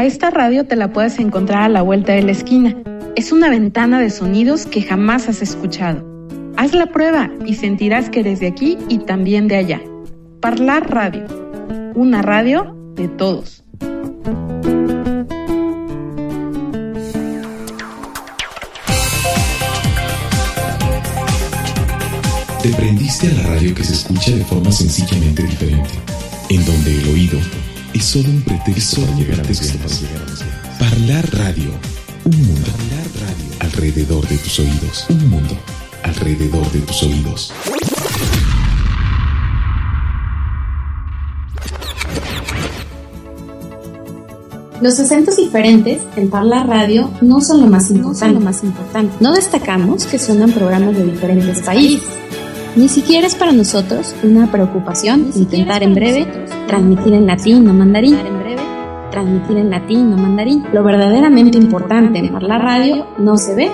A esta radio te la puedes encontrar a la vuelta de la esquina. Es una ventana de sonidos que jamás has escuchado. Haz la prueba y sentirás que eres de aquí y también de allá. Parlar Radio. Una radio de todos. Te prendiste a la radio que se escucha de forma sencillamente diferente, en donde el oído es solo un pretexto para llegar a texto. Parlar Radio, un mundo radio alrededor de tus oídos, un mundo alrededor de tus oídos. Los acentos diferentes en Parla Radio no son lo más importante. No, más importante. no destacamos que suenan programas de diferentes países. Ni siquiera es para nosotros una preocupación intentar en breve transmitir en latín o mandarín. Transmitir en latín o mandarín. Lo verdaderamente importante en Parla Radio no se ve,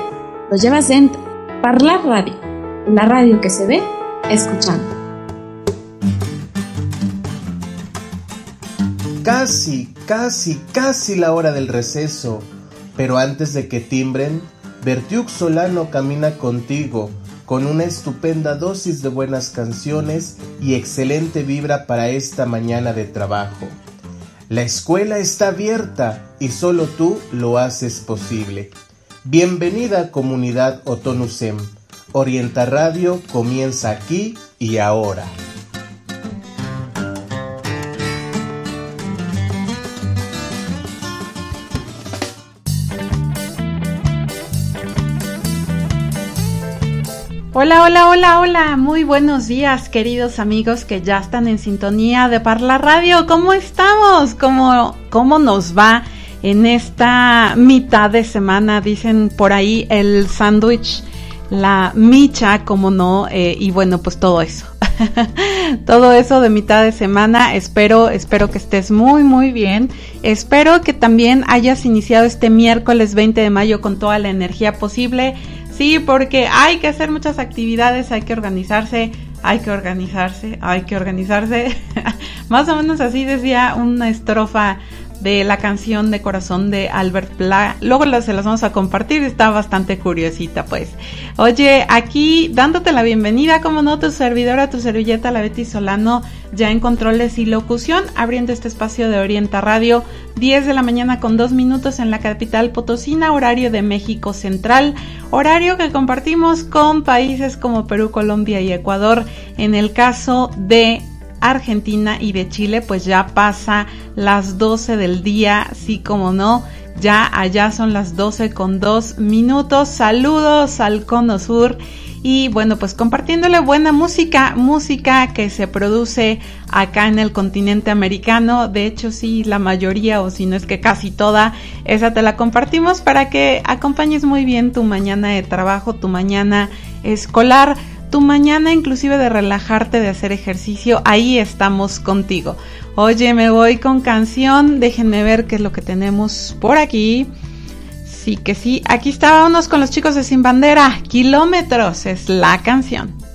lo llevas dentro. Parlar Radio, la radio que se ve escuchando. Casi, casi, casi la hora del receso. Pero antes de que timbren, Bertiuk Solano camina contigo con una estupenda dosis de buenas canciones y excelente vibra para esta mañana de trabajo. La escuela está abierta y solo tú lo haces posible. Bienvenida comunidad Otonusem. Orienta Radio comienza aquí y ahora. Hola, hola, hola, hola. Muy buenos días, queridos amigos que ya están en sintonía de Parla Radio. ¿Cómo estamos? ¿Cómo, cómo nos va en esta mitad de semana? Dicen por ahí el sándwich, la micha, como no, eh, y bueno, pues todo eso. todo eso de mitad de semana. Espero, espero que estés muy, muy bien. Espero que también hayas iniciado este miércoles 20 de mayo con toda la energía posible Sí, porque hay que hacer muchas actividades, hay que organizarse, hay que organizarse, hay que organizarse. Más o menos así decía una estrofa de la canción de corazón de Albert Pla. Luego se las vamos a compartir, está bastante curiosita pues. Oye, aquí dándote la bienvenida, como no, tu servidora, tu servilleta, la Betty Solano, ya en controles y locución, abriendo este espacio de Orienta Radio, 10 de la mañana con 2 minutos en la capital Potosina, horario de México Central, horario que compartimos con países como Perú, Colombia y Ecuador. En el caso de Argentina y de Chile, pues ya pasa las 12 del día, sí como no, ya allá son las 12 con 2 minutos. Saludos al Cono Sur y bueno, pues compartiéndole buena música, música que se produce acá en el continente americano. De hecho, sí, la mayoría o si no es que casi toda, esa te la compartimos para que acompañes muy bien tu mañana de trabajo, tu mañana escolar tu mañana inclusive de relajarte, de hacer ejercicio, ahí estamos contigo. Oye, me voy con canción, déjenme ver qué es lo que tenemos por aquí. Sí que sí, aquí estábamos con los chicos de Sin Bandera, Kilómetros es la canción.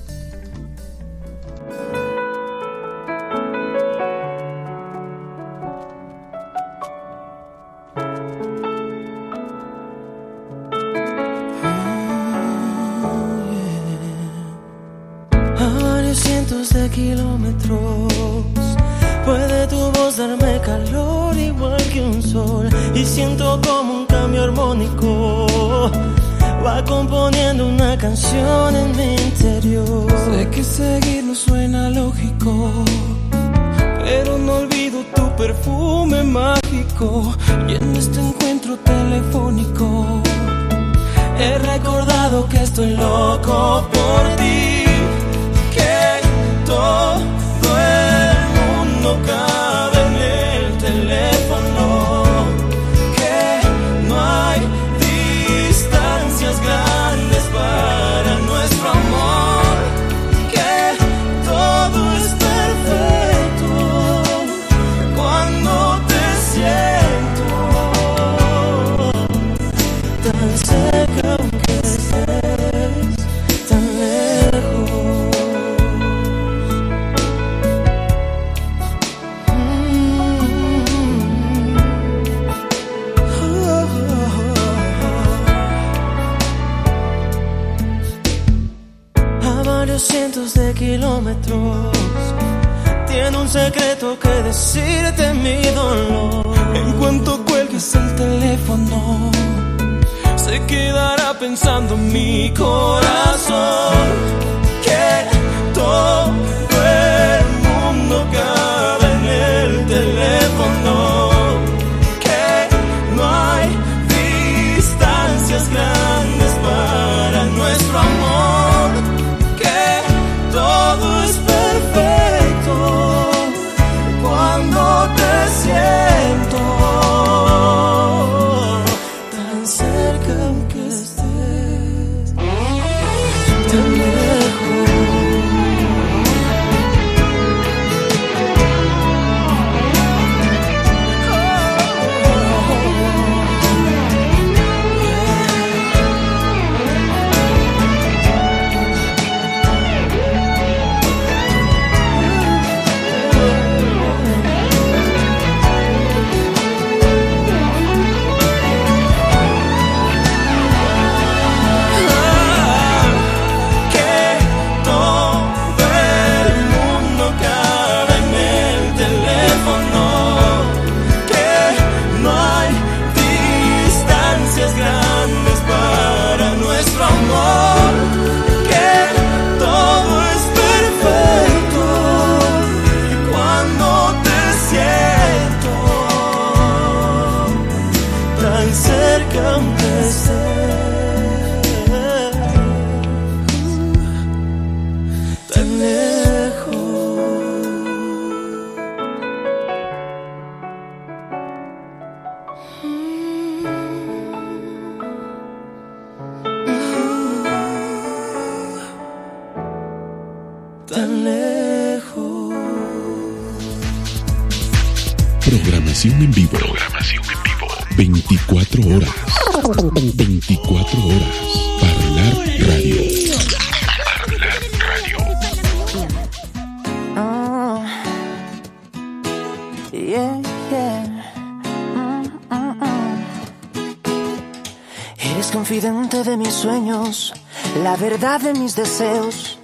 De mis deseos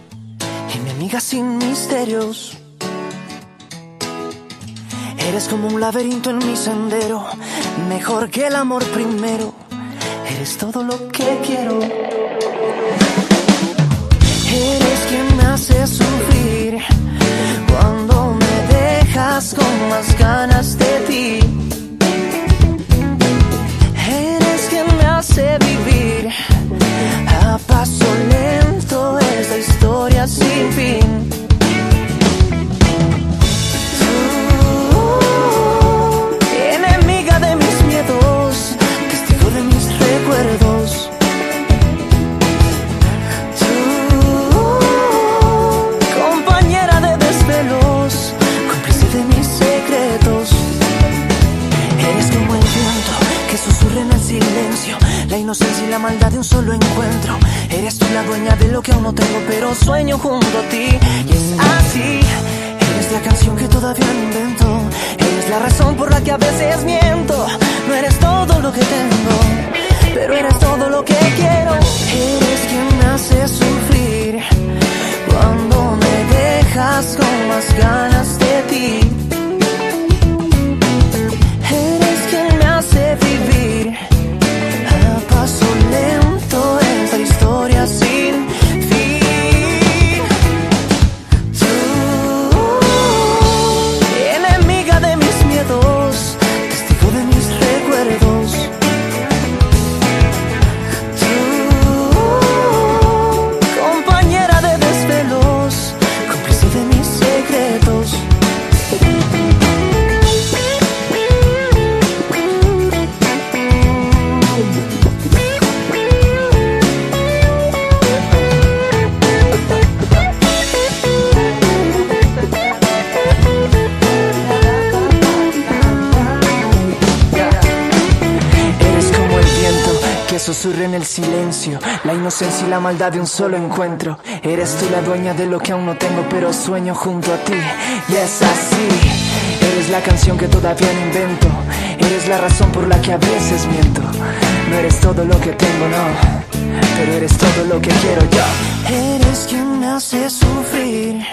y mi amiga sin misterios. Eres como un laberinto en mi sendero, mejor que el amor primero. Eres todo lo que quiero. Eres quien me hace sufrir cuando me dejas con más ganas de ti. Eres quien me hace vivir Tú, enemiga de mis miedos, testigo de mis recuerdos. Tú, compañera de desvelos, cómplice de mis secretos. Eres como el viento que susurra en el silencio, la inocencia y la maldad de un solo encuentro. Eres tú la dueña de lo que aún no tengo, pero sueño junto a ti. Y es así, eres la canción que todavía no invento. Eres la razón por la que a veces miento. No eres todo lo que tengo, maldad de un solo encuentro. Eres tú la dueña de lo que aún no tengo, pero sueño junto a ti. Y es así. Eres la canción que todavía no invento. Eres la razón por la que a veces miento. No eres todo lo que tengo, no. pero eres todo lo que quiero yo. Eres quien me hace sufrir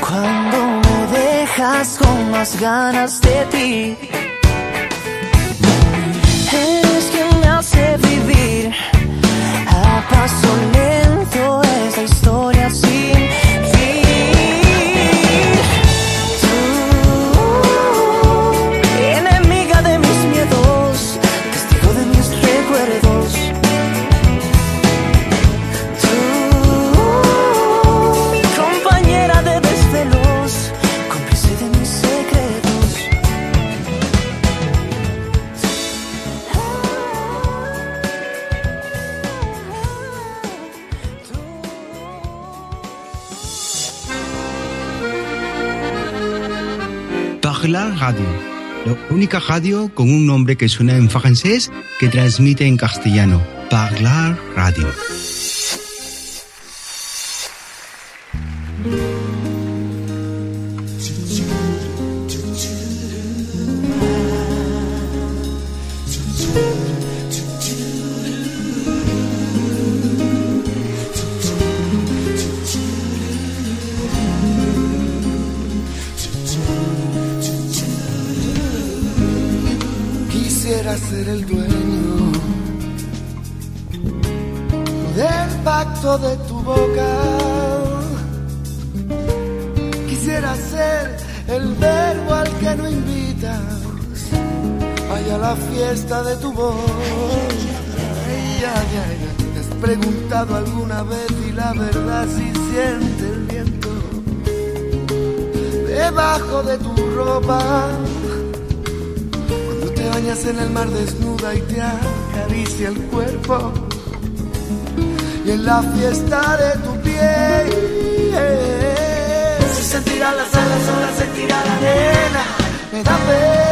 cuando me dejas con más ganas de ti. Eres quien me hace vivir paso lento esta historia sin Radio, la única radio con un nombre que suena en francés que transmite en castellano. Parlar Radio. A la fiesta de tu voz. Ay, ay, ay. ¿Te has preguntado alguna vez y la verdad si siente el viento debajo de tu ropa? Cuando te bañas en el mar desnuda y te acaricia el cuerpo y en la fiesta de tu piel se sentirá las alas, sola sentirá la arena, me da pena.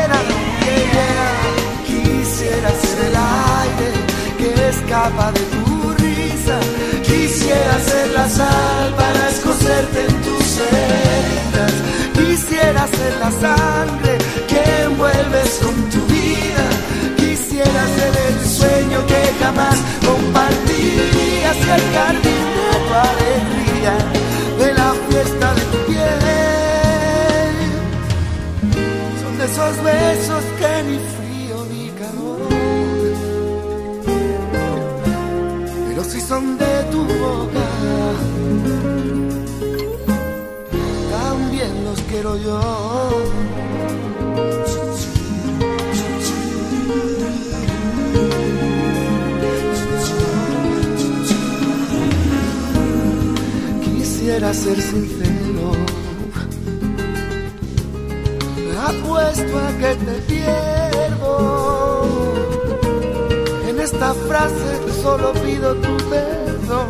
Quisiera ser el aire que escapa de tu risa, quisiera ser la sal para escocerte en tus heridas, quisiera ser la sangre que envuelves con tu vida, quisiera ser el sueño que jamás compartirías y el jardín de tu alegría, de la fiesta de tu piel. Son de esos besos que ni son de tu boca, también los quiero yo. Quisiera ser sincero, apuesto a que te pierdo. Esta frase solo pido tu perdón,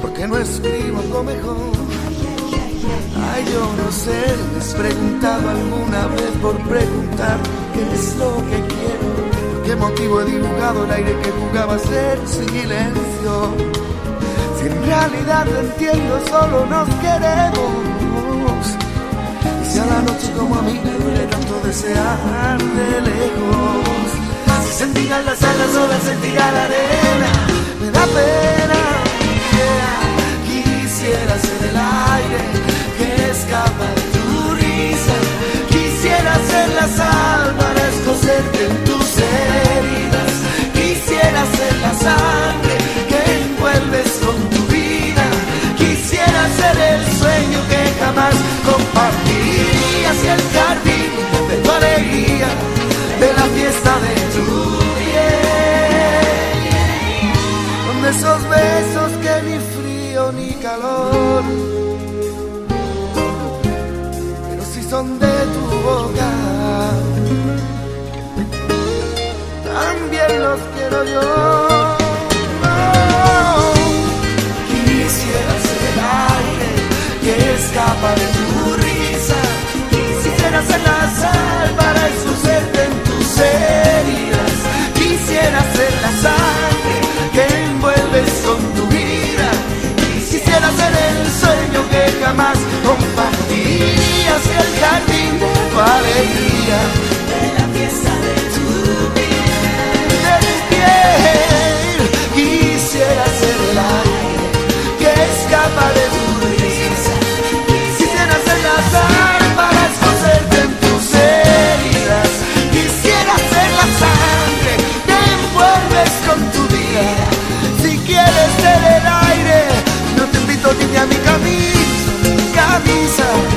porque no escribo lo mejor. Ay, yo no sé, has preguntado alguna vez por preguntar qué es lo que quiero, por qué motivo he dibujado el aire que jugaba a ser silencio. Si en realidad te entiendo, solo nos queremos. Y si a la noche como a mí me duele tanto desear de lejos. Si sentirás las alas la sentirá la arena, me da pena. yeah. Quisiera ser el aire que escapa de tu risa. Quisiera ser la sal para escocerte en tus heridas. Quisiera ser la sangre que envuelves con tu vida. Quisiera ser el sueño que jamás compartirías y el jardín de tu alegría, fiesta de tu piel. Con esos besos que ni frío ni calor, pero si son de tu boca, también los quiero yo. Quisiera ser el aire que escapa de tu risa. Quisiera ser la sal para escocerte y hacia el jardín de tu alegría. De la fiesta de tu vida. De mi piel quisiera ser el aire que escapa de tu risa. Quisiera ser la sal para escocerte en tus heridas. Quisiera ser la sangre que envuelves con tu vida. Si quieres ser el aire, no te invito ni a mi camisa. camisa.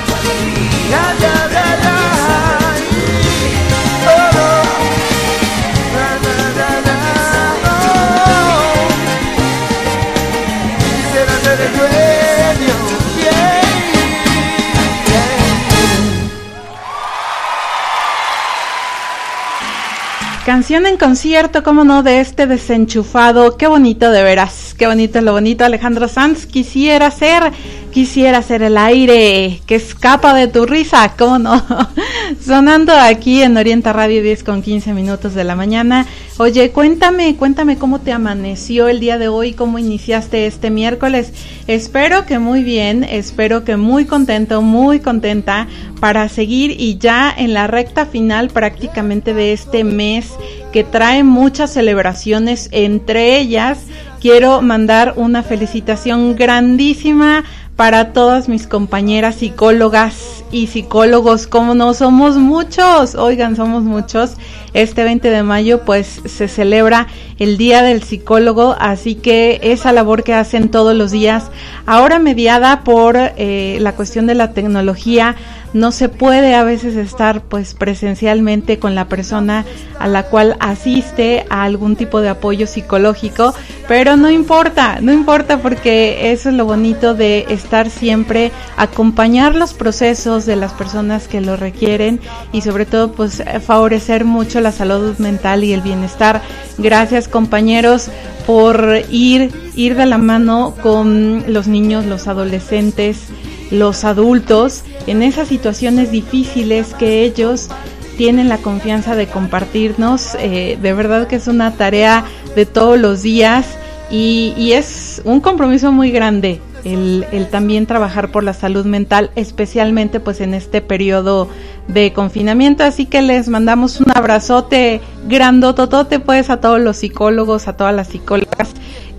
Canción en concierto, cómo no, de este desenchufado. Qué bonito de veras, qué bonito es lo bonito. Alejandro Sanz, quisiera ser, quisiera ser el aire que escapa de tu risa, cómo no. Sonando aquí en Orienta Radio 10 con 15 minutos de la mañana. Oye, cuéntame, cuéntame cómo te amaneció el día de hoy, cómo iniciaste este miércoles. Espero que muy bien, espero que muy contento, muy contenta para seguir y ya en la recta final prácticamente de este mes que trae muchas celebraciones, entre ellas quiero mandar una felicitación grandísima para todas mis compañeras psicólogas y psicólogos, como no somos muchos, oigan, somos muchos. Este 20 de mayo pues se celebra el Día del Psicólogo, así que esa labor que hacen todos los días, ahora mediada por eh, la cuestión de la tecnología, no se puede a veces estar pues presencialmente con la persona a la cual asiste a algún tipo de apoyo psicológico, pero no importa, no importa porque eso es lo bonito de estar siempre, acompañar los procesos de las personas que lo requieren y sobre todo pues favorecer mucho la salud mental y el bienestar. Gracias compañeros por ir, ir de la mano con los niños, los adolescentes, los adultos en esas situaciones difíciles que ellos tienen la confianza de compartirnos. Eh, de verdad que es una tarea de todos los días y, es un compromiso muy grande el, el, también trabajar por la salud mental, especialmente pues en este periodo de confinamiento. Así que les mandamos un abrazote grandototote pues a todos los psicólogos, a todas las psicólogas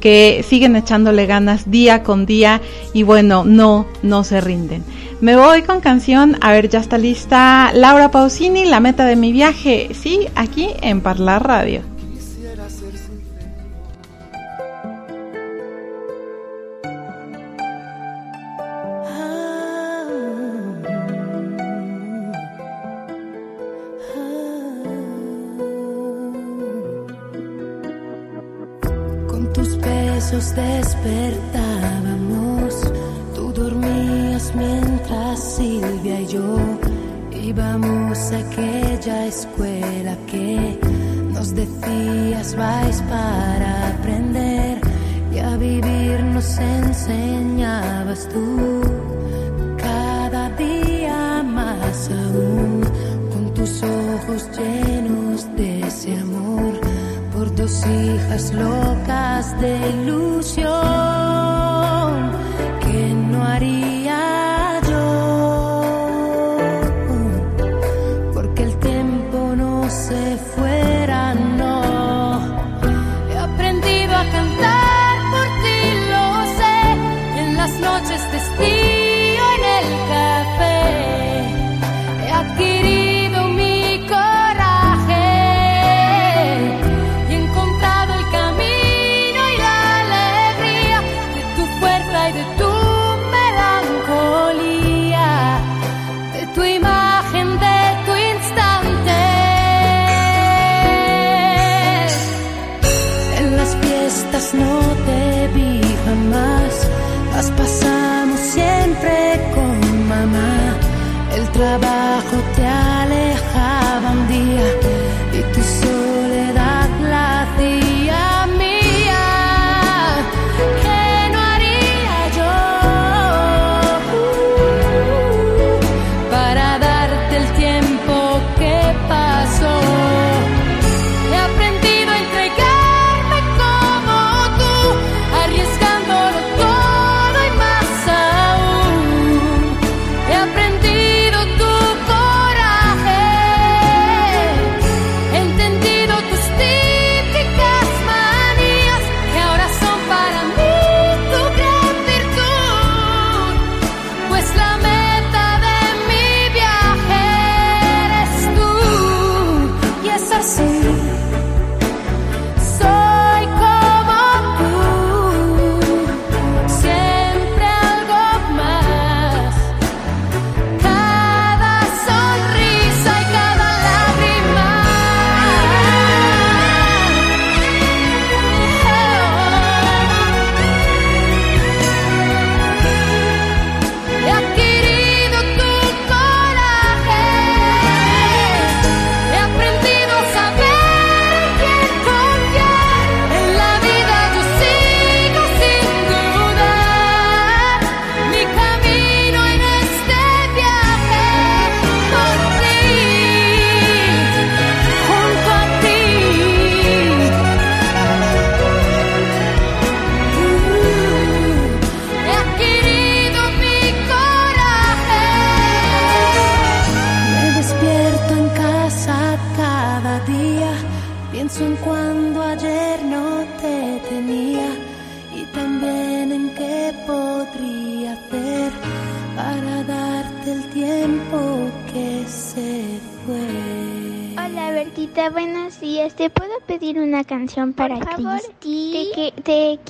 que siguen echándole ganas día con día y bueno, no, no se rinden. Me voy con canción, a ver, ya está lista Laura Pausini, la meta de mi viaje, sí, aquí en Parlar Radio. Despertábamos, tú dormías mientras Silvia y yo íbamos a aquella escuela que nos decías vais para aprender y a vivir nos enseñabas tú cada día más aún con tus ojos llenos de ese amor dos hijas locas de ilusión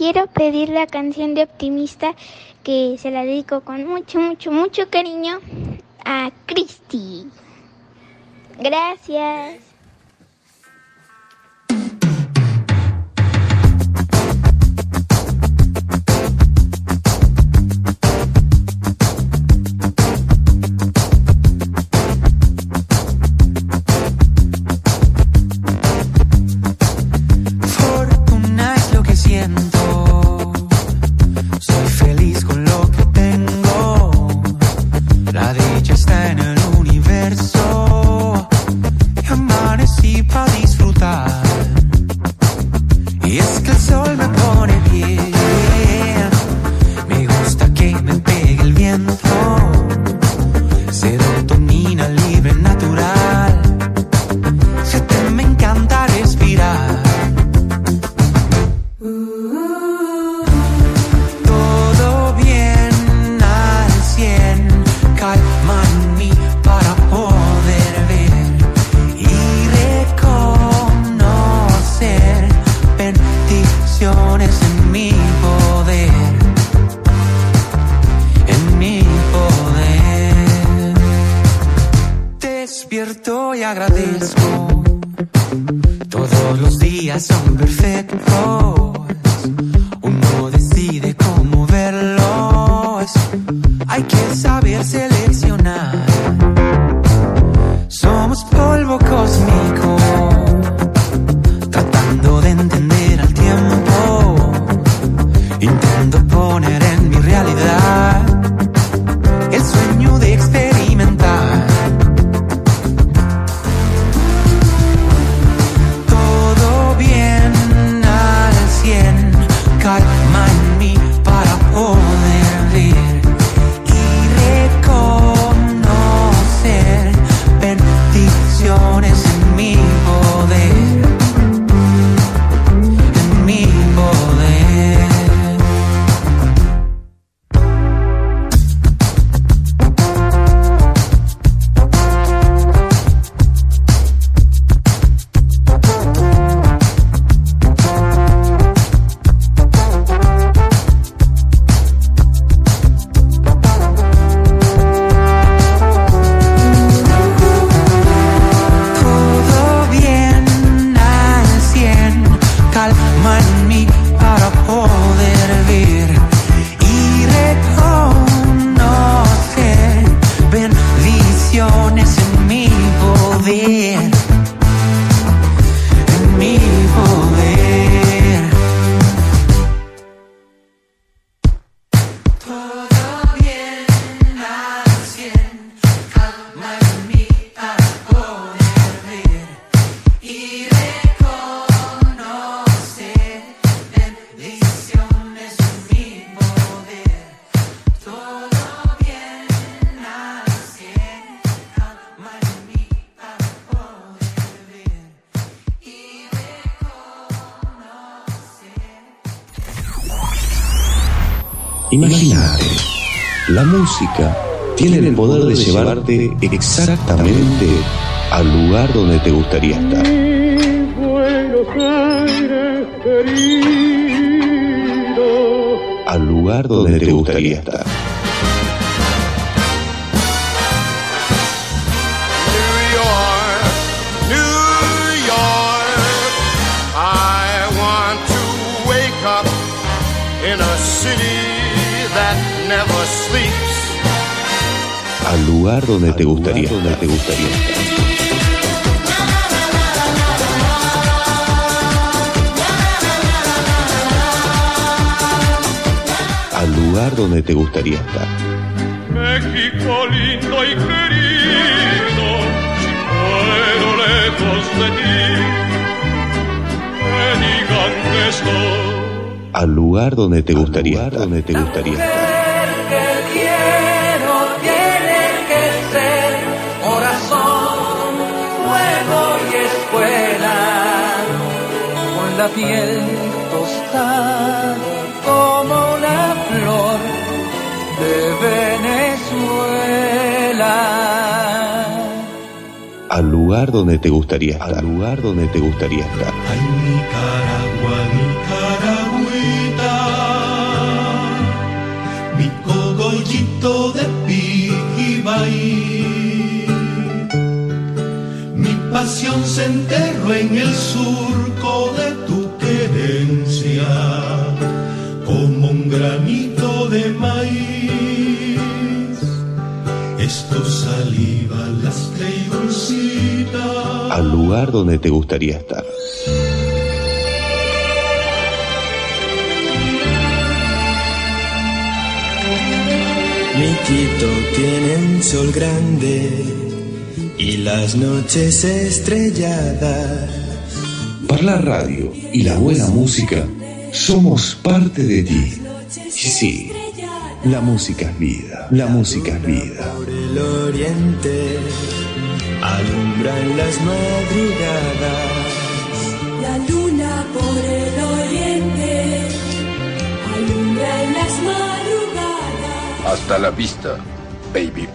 quiero pedir la canción de Optimista que se la dedico con mucho, mucho, mucho cariño a Cristi. Gracias. música tiene el poder de llevarte exactamente al lugar donde te gustaría estar. Al lugar donde te gustaría estar. lugar donde al te gustaría donde estar. te gustaría estar. Al lugar donde te gustaría estar. México lindo y querido, muero lejos de ti. Me digan. Al lugar donde te al gustaría lugar donde te gustaría estar. la piel tostada como la flor de Venezuela. Al lugar donde te gustaría estar. Al lugar donde te gustaría estar. Ay, Nicaragua, Nicaragüita, mi cogollito de pijibaí pasión se enterró en el sur como un granito de maíz. Es tu saliva lastra y. Al lugar donde te gustaría estar. Mi Quito tiene un sol grande y las noches estrelladas. Parla Radio y la buena música somos parte de ti. Sí, la música es vida. La música es vida. Por el oriente alumbran las madrugadas. La luna por el oriente alumbra en las madrugadas. Hasta la vista, baby.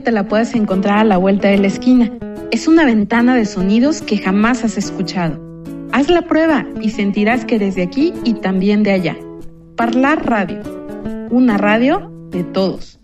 te la puedes encontrar a la vuelta de la esquina. Es una ventana de sonidos que jamás has escuchado. Haz la prueba y sentirás que desde aquí y también de allá. Parlar Radio, una radio de todos.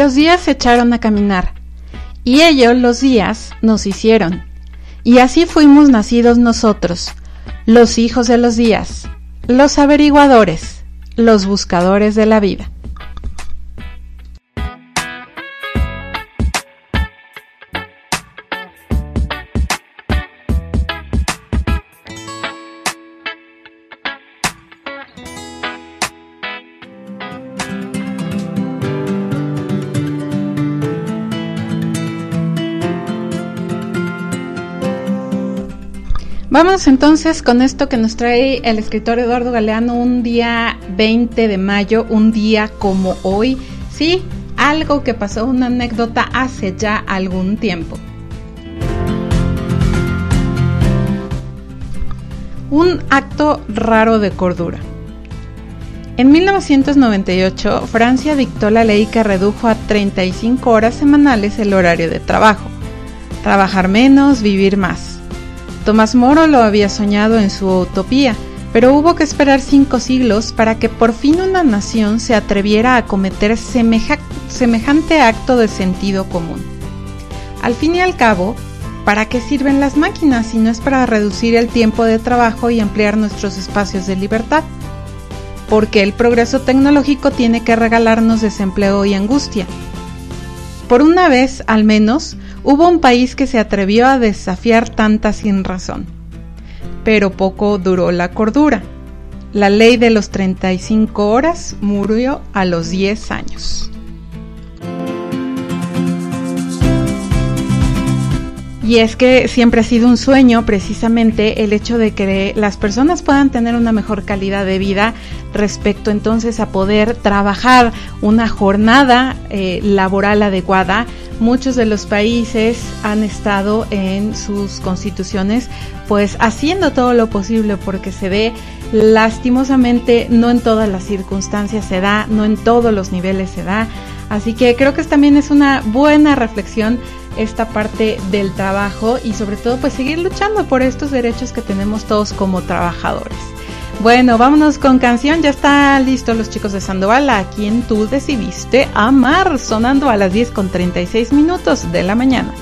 Los días se echaron a caminar, y ellos los días nos hicieron. Y así fuimos nacidos nosotros, los hijos de los días, los averiguadores, los buscadores de la vida. Vámonos entonces con esto que nos trae el escritor Eduardo Galeano un día 20 de mayo, un día como hoy. Sí, algo que pasó, una anécdota hace ya algún tiempo. Un acto raro de cordura. En 1998, Francia dictó la ley que redujo a 35 horas semanales el horario de trabajo. Trabajar menos, vivir más. Tomás Moro lo había soñado en su utopía, pero hubo que esperar cinco siglos para que por fin una nación se atreviera a cometer semejante acto de sentido común. Al fin y al cabo, ¿para qué sirven las máquinas si no es para reducir el tiempo de trabajo y ampliar nuestros espacios de libertad? Porque el progreso tecnológico tiene que regalarnos desempleo y angustia, por una vez, al menos, hubo un país que se atrevió a desafiar tanta sin razón. Pero poco duró la cordura. La ley de los 35 horas murió a los 10 años. Y es que siempre ha sido un sueño precisamente el hecho de que las personas puedan tener una mejor calidad de vida respecto entonces a poder trabajar una jornada eh, laboral adecuada. Muchos de los países han estado en sus constituciones pues haciendo todo lo posible porque se ve lastimosamente no en todas las circunstancias se da, no en todos los niveles se da. Así que creo que también es una buena reflexión esta parte del trabajo y sobre todo pues seguir luchando por estos derechos que tenemos todos como trabajadores. Bueno, vámonos con canción. Ya están listos los chicos de Sandoval, a quien tú decidiste amar, sonando a las 10 con 36 minutos de la mañana.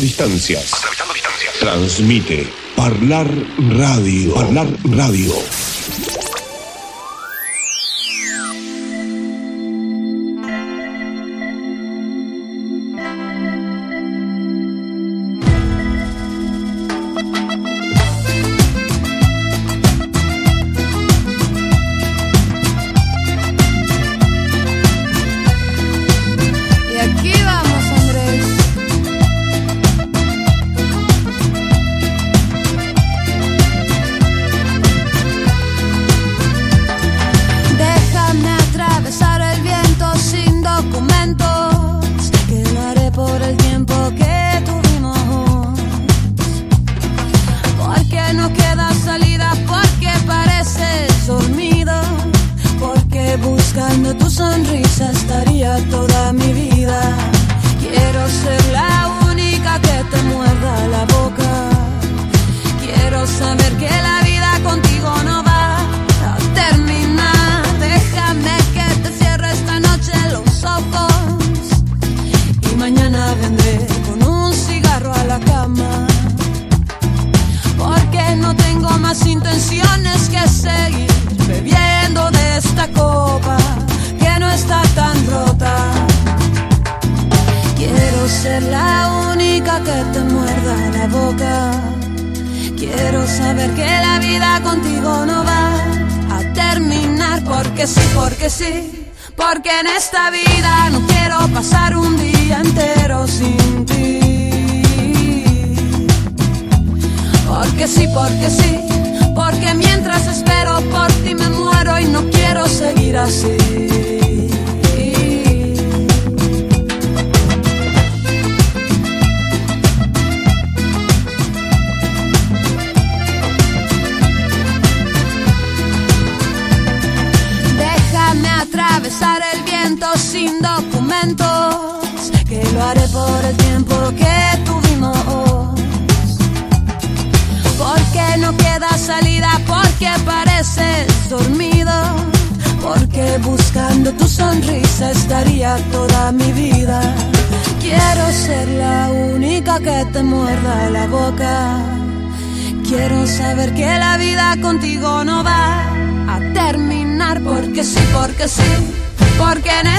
Distancias. Distancias. Transmite Parlar Radio. Parlar Radio.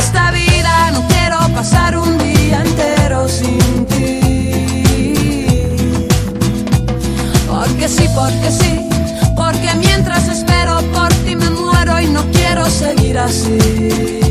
esta vida, no quiero pasar un día entero sin ti. Porque sí, porque sí, porque mientras espero por ti me muero y no quiero seguir así.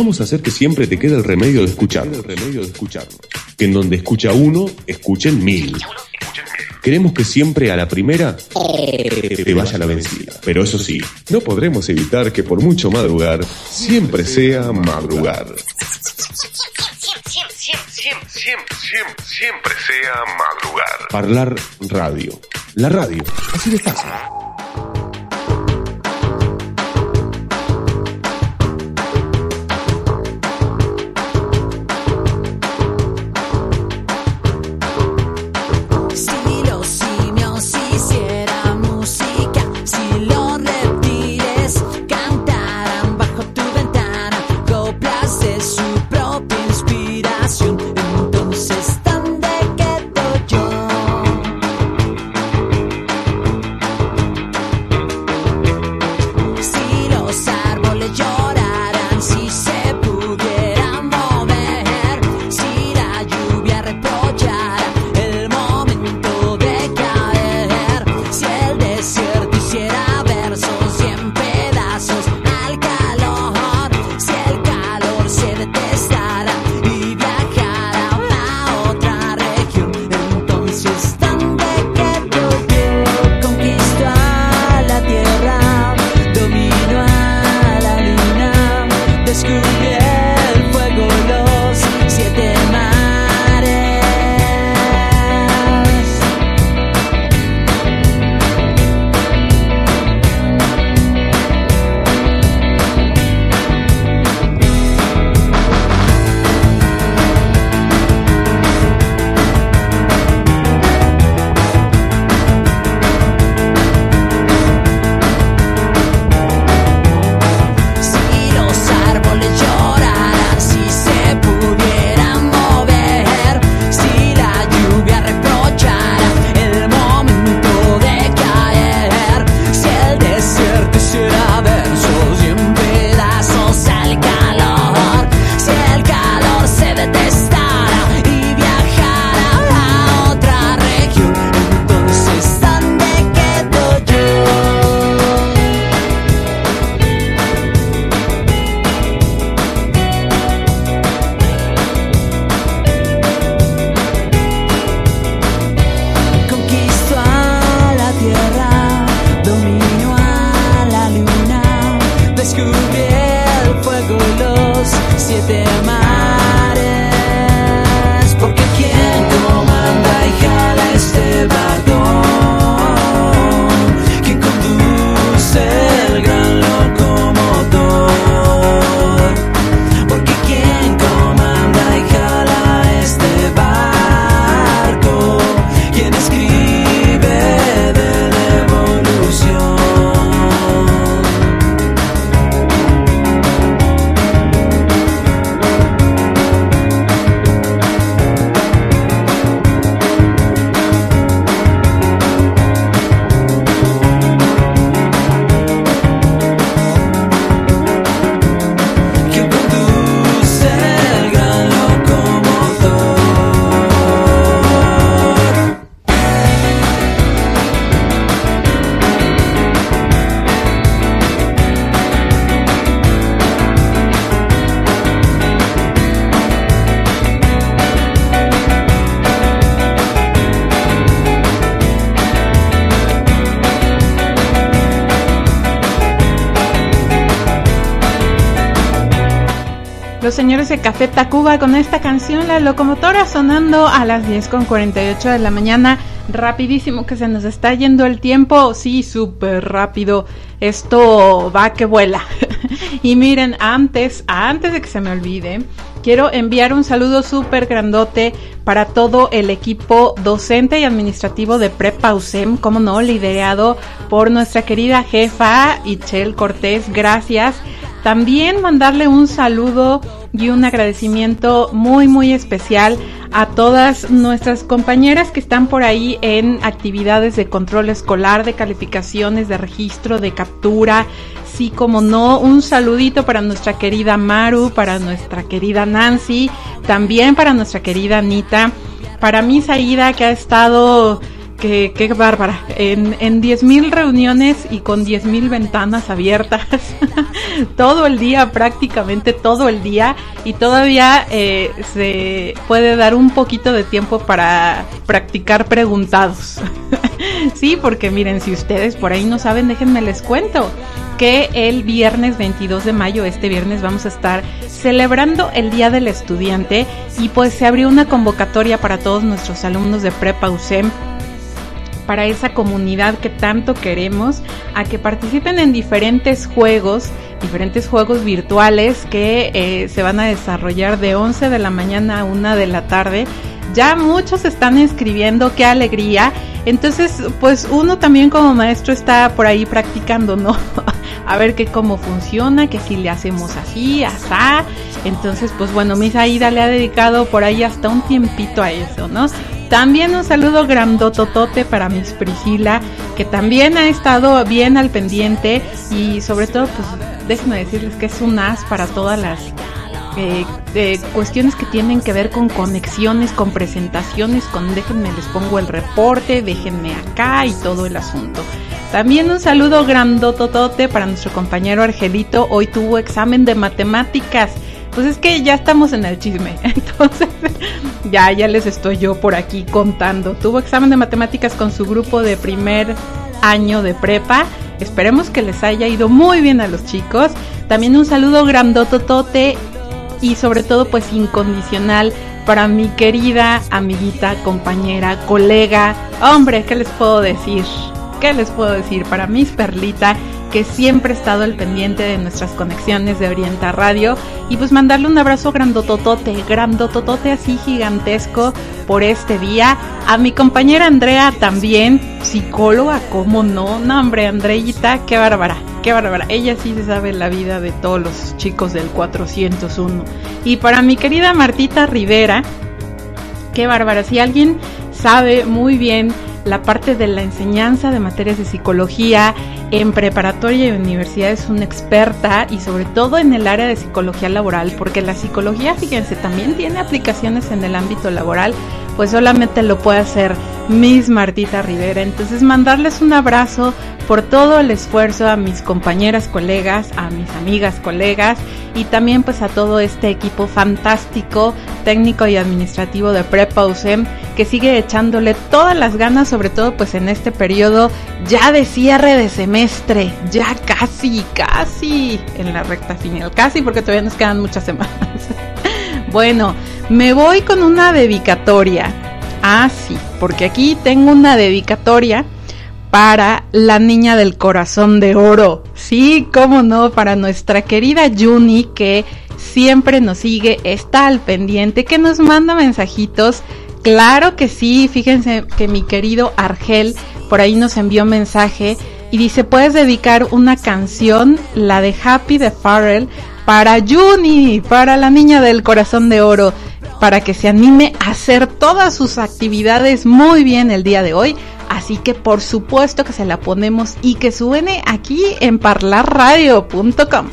Vamos a hacer que siempre te quede el remedio de escuchar. El remedio de escuchar. Que en donde escucha uno, escuchen mil. Queremos que siempre a la primera te vaya la vencida. Pero eso sí, no podremos evitar que por mucho madrugar, siempre sea madrugar. Siempre sea madrugar. Parlar radio. La radio. Así de fácil. Señores de Café Tacuba con esta canción, La Locomotora, sonando a las 10 con 48 de la mañana. Rapidísimo que se nos está yendo el tiempo. Sí, súper rápido. Esto va que vuela. y miren, antes, antes de que se me olvide, quiero enviar un saludo súper grandote para todo el equipo docente y administrativo de Prepa USEM, como no, liderado por nuestra querida jefa Ichel Cortés. Gracias. También mandarle un saludo y un agradecimiento muy muy especial a todas nuestras compañeras que están por ahí en actividades de control escolar, de calificaciones, de registro, de captura. Sí, como no, un saludito para nuestra querida Maru, para nuestra querida Nancy, también para nuestra querida Anita, para mi Saida que ha estado Qué, bárbara. En, en 10.000 reuniones y con 10.000 ventanas abiertas. todo el día, prácticamente todo el día. Y todavía eh, se puede dar un poquito de tiempo para practicar preguntados. sí, porque miren, si ustedes por ahí no saben, déjenme les cuento que el viernes 22 de mayo, este viernes, vamos a estar celebrando el Día del Estudiante y pues se abrió una convocatoria para todos nuestros alumnos de Prepa USEM para esa comunidad que tanto queremos, a que participen en diferentes juegos, diferentes juegos virtuales que eh, se van a desarrollar de 11 de la mañana a 1 de la tarde. Ya muchos están inscribiendo, qué alegría. Entonces, pues uno también como maestro está por ahí practicando, ¿no? a ver qué cómo funciona, que si le hacemos así, asá. Entonces, pues bueno, Misa Aida le ha dedicado por ahí hasta un tiempito a eso, ¿no? También un saludo grandototote para Miss Priscila, que también ha estado bien al pendiente y sobre todo, pues déjenme decirles que es un as para todas las eh, cuestiones que tienen que ver con conexiones, con presentaciones, con déjenme les pongo el reporte, déjenme acá y todo el asunto. También un saludo grandototote para nuestro compañero Argelito, hoy tuvo examen de matemáticas pues es que ya estamos en el chisme. Entonces, ya, ya les estoy yo por aquí contando. Tuvo examen de matemáticas con su grupo de primer año de prepa. Esperemos que les haya ido muy bien a los chicos. También un saludo grandototote y sobre todo pues incondicional para mi querida amiguita, compañera, colega. Hombre, ¿qué les puedo decir? ¿Qué les puedo decir? Para mis Perlita que siempre ha estado al pendiente de nuestras conexiones de Orienta Radio y pues mandarle un abrazo grandototote, grandototote así gigantesco por este día. A mi compañera Andrea también, psicóloga, ¿cómo no? No, hombre, Andreita, qué bárbara, qué bárbara. Ella sí se sabe la vida de todos los chicos del 401. Y para mi querida Martita Rivera, qué bárbara. Si alguien sabe muy bien la parte de la enseñanza de materias de psicología en preparatoria y universidad es una experta y sobre todo en el área de psicología laboral, porque la psicología, fíjense, también tiene aplicaciones en el ámbito laboral, pues solamente lo puede hacer Miss Martita Rivera. Entonces mandarles un abrazo por todo el esfuerzo a mis compañeras colegas, a mis amigas colegas y también pues a todo este equipo fantástico técnico y administrativo de Prepa USEM que sigue echándole todas las ganas, sobre todo pues en este periodo ya de cierre de semestre, ya casi, casi en la recta final, casi porque todavía nos quedan muchas semanas. bueno, me voy con una dedicatoria. Ah, sí, porque aquí tengo una dedicatoria para la niña del corazón de oro. Sí, cómo no, para nuestra querida Juni que siempre nos sigue, está al pendiente, que nos manda mensajitos. Claro que sí, fíjense que mi querido Argel por ahí nos envió mensaje y dice, puedes dedicar una canción, la de Happy de Farrell, para Juni, para la niña del corazón de oro, para que se anime a hacer todas sus actividades muy bien el día de hoy. Así que por supuesto que se la ponemos y que suene aquí en parlarradio.com.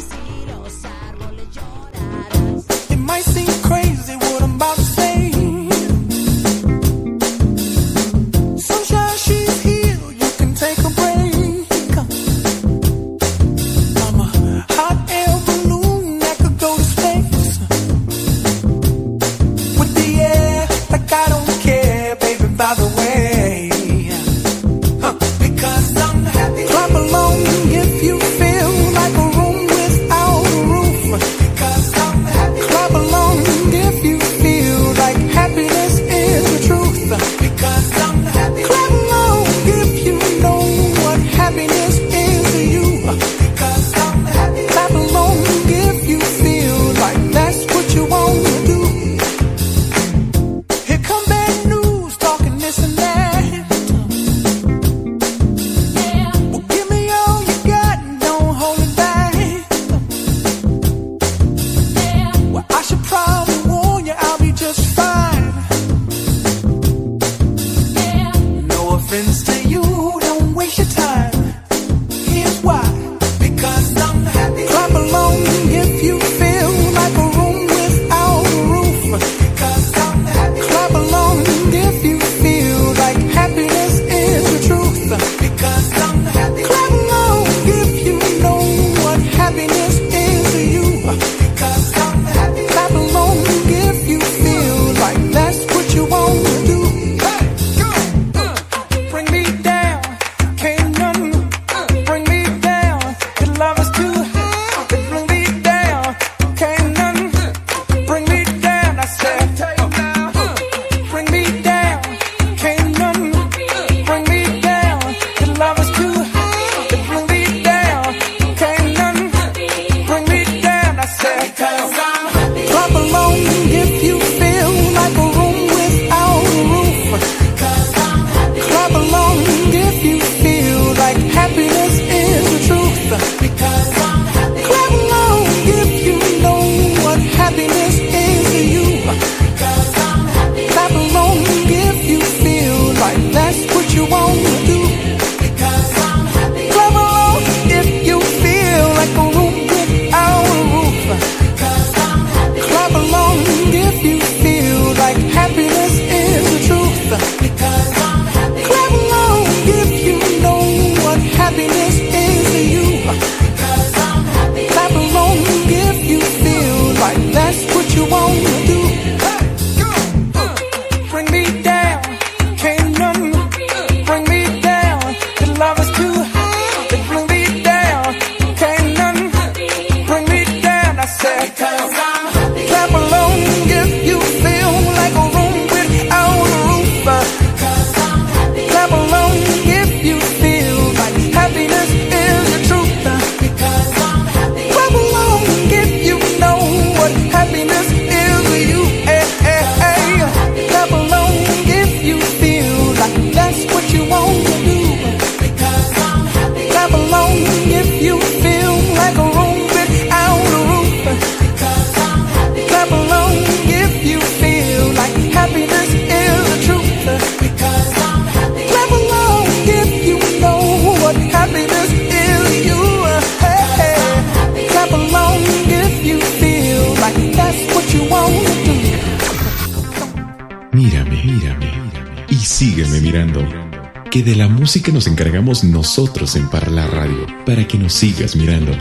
música nos encargamos nosotros en Parlar Radio, para que nos sigas mirando.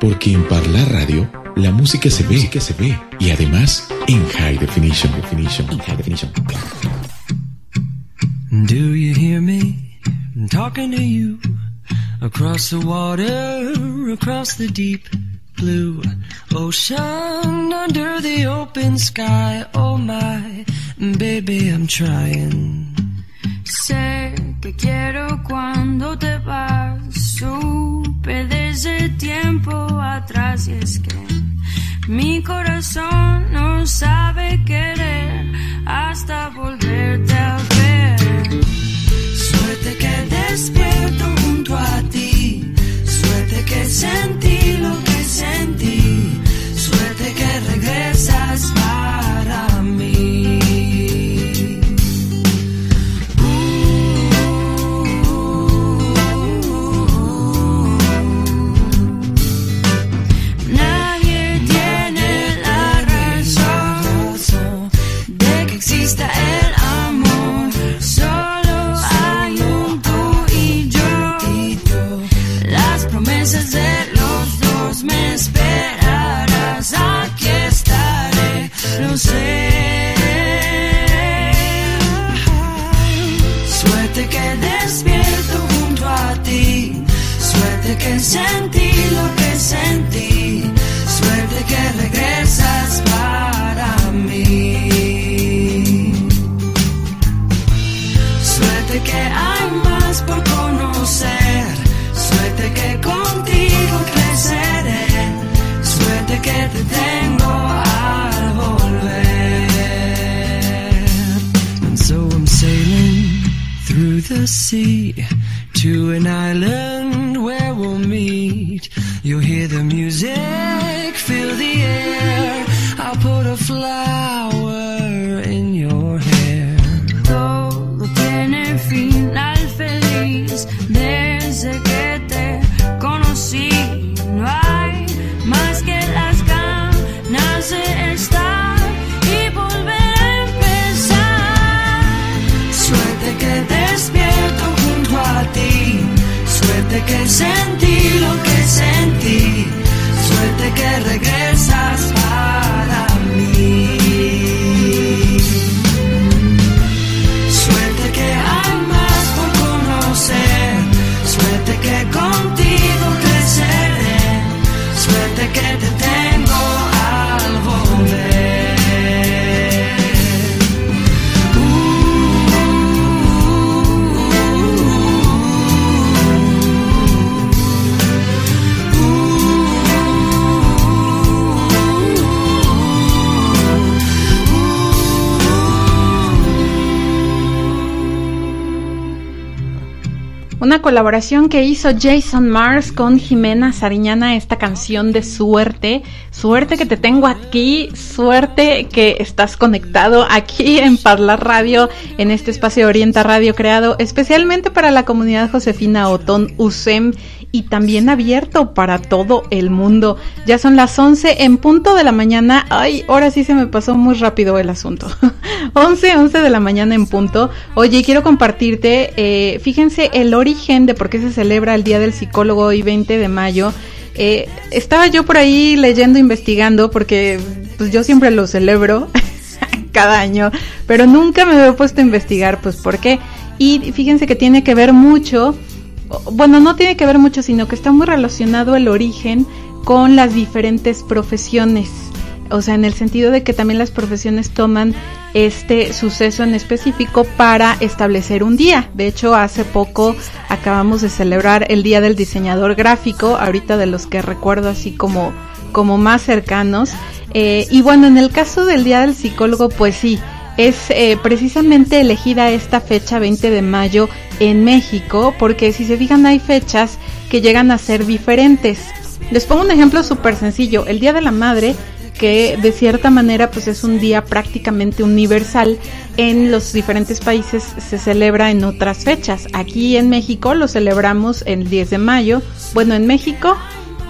Porque en Parlar Radio, la música se ve, que se ve, y además en high definition. definition. In high definition. Do you hear me I'm talking to you across the water, across the deep blue ocean, under the open sky? Oh my, baby, I'm trying. Colaboración que hizo Jason Mars con Jimena Sariñana, esta canción de suerte. Suerte que te tengo aquí, suerte que estás conectado aquí en Parla Radio, en este espacio Orienta Radio creado especialmente para la comunidad Josefina Otón USEM y también abierto para todo el mundo. Ya son las 11 en punto de la mañana. Ay, ahora sí se me pasó muy rápido el asunto. 11, 11 de la mañana en punto. Oye, quiero compartirte, eh, fíjense el origen de por qué se celebra el Día del Psicólogo hoy 20 de mayo. Eh, estaba yo por ahí leyendo, investigando, porque pues yo siempre lo celebro cada año, pero nunca me había puesto a investigar, pues por qué. Y fíjense que tiene que ver mucho bueno, no tiene que ver mucho, sino que está muy relacionado el origen con las diferentes profesiones. O sea, en el sentido de que también las profesiones toman este suceso en específico para establecer un día. De hecho, hace poco acabamos de celebrar el Día del Diseñador Gráfico, ahorita de los que recuerdo así como, como más cercanos. Eh, y bueno, en el caso del Día del Psicólogo, pues sí, es eh, precisamente elegida esta fecha 20 de mayo en México porque si se fijan hay fechas que llegan a ser diferentes. Les pongo un ejemplo súper sencillo, el Día de la Madre que de cierta manera pues es un día prácticamente universal en los diferentes países se celebra en otras fechas. Aquí en México lo celebramos el 10 de mayo, bueno en México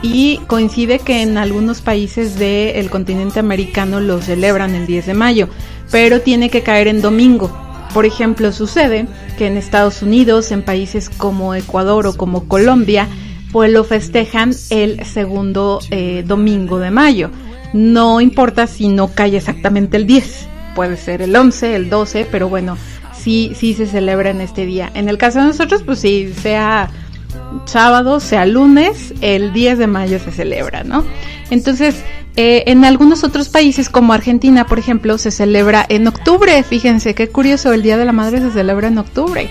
y coincide que en algunos países del continente americano lo celebran el 10 de mayo pero tiene que caer en domingo. Por ejemplo, sucede que en Estados Unidos, en países como Ecuador o como Colombia, pues lo festejan el segundo eh, domingo de mayo. No importa si no cae exactamente el 10, puede ser el 11, el 12, pero bueno, sí, sí se celebra en este día. En el caso de nosotros, pues sí, sea sábado, sea lunes, el 10 de mayo se celebra, ¿no? Entonces, eh, en algunos otros países como Argentina, por ejemplo, se celebra en octubre. Fíjense qué curioso, el Día de la Madre se celebra en octubre.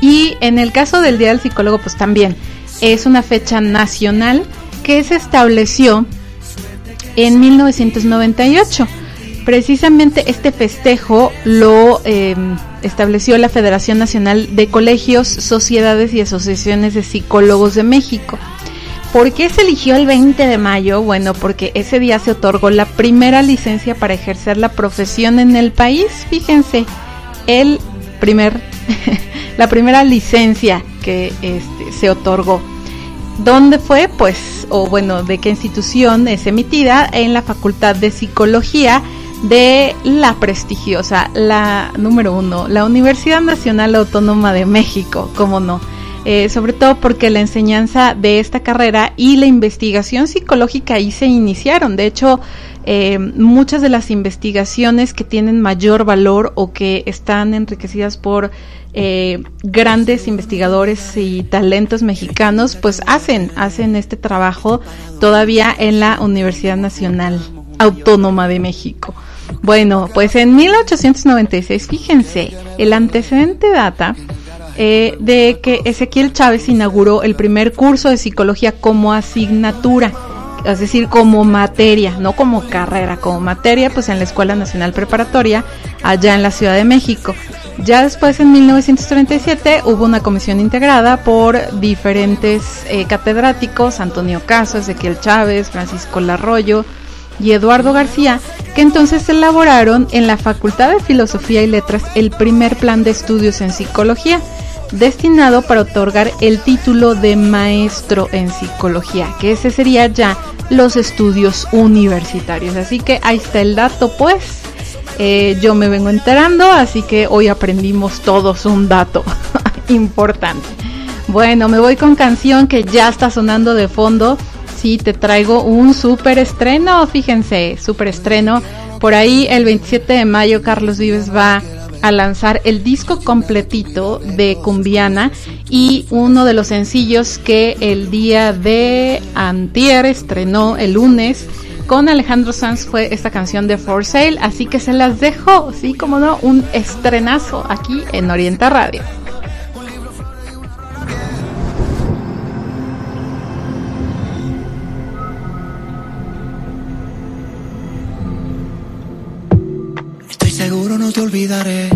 Y en el caso del Día del Psicólogo, pues también es una fecha nacional que se estableció en 1998. Precisamente este festejo lo eh, estableció la Federación Nacional de Colegios, Sociedades y Asociaciones de Psicólogos de México. ¿Por qué se eligió el 20 de mayo? Bueno, porque ese día se otorgó la primera licencia para ejercer la profesión en el país. Fíjense, el primer, la primera licencia que este, se otorgó. ¿Dónde fue? Pues, o bueno, de qué institución es emitida en la Facultad de Psicología de la prestigiosa, la número uno, la Universidad Nacional Autónoma de México, cómo no eh, sobre todo porque la enseñanza de esta carrera y la investigación psicológica ahí se iniciaron. De hecho, eh, muchas de las investigaciones que tienen mayor valor o que están enriquecidas por eh, grandes investigadores y talentos mexicanos, pues hacen, hacen este trabajo todavía en la Universidad Nacional Autónoma de México. Bueno, pues en 1896, fíjense, el antecedente data eh, de que Ezequiel Chávez inauguró el primer curso de psicología como asignatura, es decir, como materia, no como carrera, como materia, pues en la Escuela Nacional Preparatoria, allá en la Ciudad de México. Ya después, en 1937, hubo una comisión integrada por diferentes eh, catedráticos, Antonio Caso, Ezequiel Chávez, Francisco Larroyo y Eduardo García, que entonces elaboraron en la Facultad de Filosofía y Letras el primer plan de estudios en psicología destinado para otorgar el título de maestro en psicología, que ese sería ya los estudios universitarios. Así que ahí está el dato, pues. Eh, yo me vengo enterando, así que hoy aprendimos todos un dato importante. Bueno, me voy con canción que ya está sonando de fondo. Sí, te traigo un super estreno, fíjense, super estreno. Por ahí el 27 de mayo Carlos Vives va a lanzar el disco completito de Cumbiana y uno de los sencillos que el día de antier estrenó el lunes con Alejandro Sanz fue esta canción de For Sale, así que se las dejo, sí, como no, un estrenazo aquí en Orienta Radio. Te olvidaré.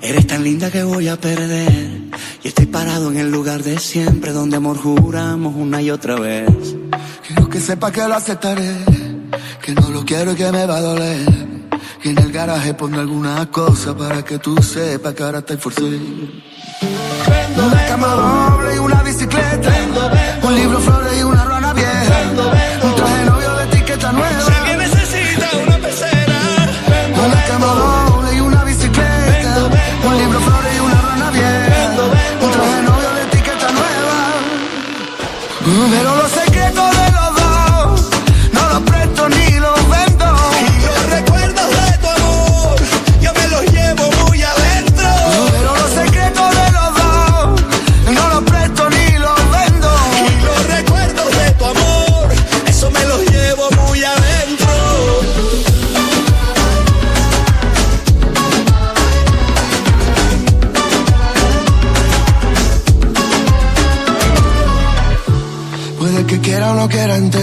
Eres tan linda que voy a perder. Y estoy parado en el lugar de siempre donde amor juramos una y otra vez. Quiero que sepa que lo aceptaré. Que no lo quiero y que me va a doler. Y en el garaje pongo alguna cosa para que tú sepas que ahora estoy forzado. Una cama doble y una bicicleta. Un libro, flores y una rana Pero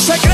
Secretos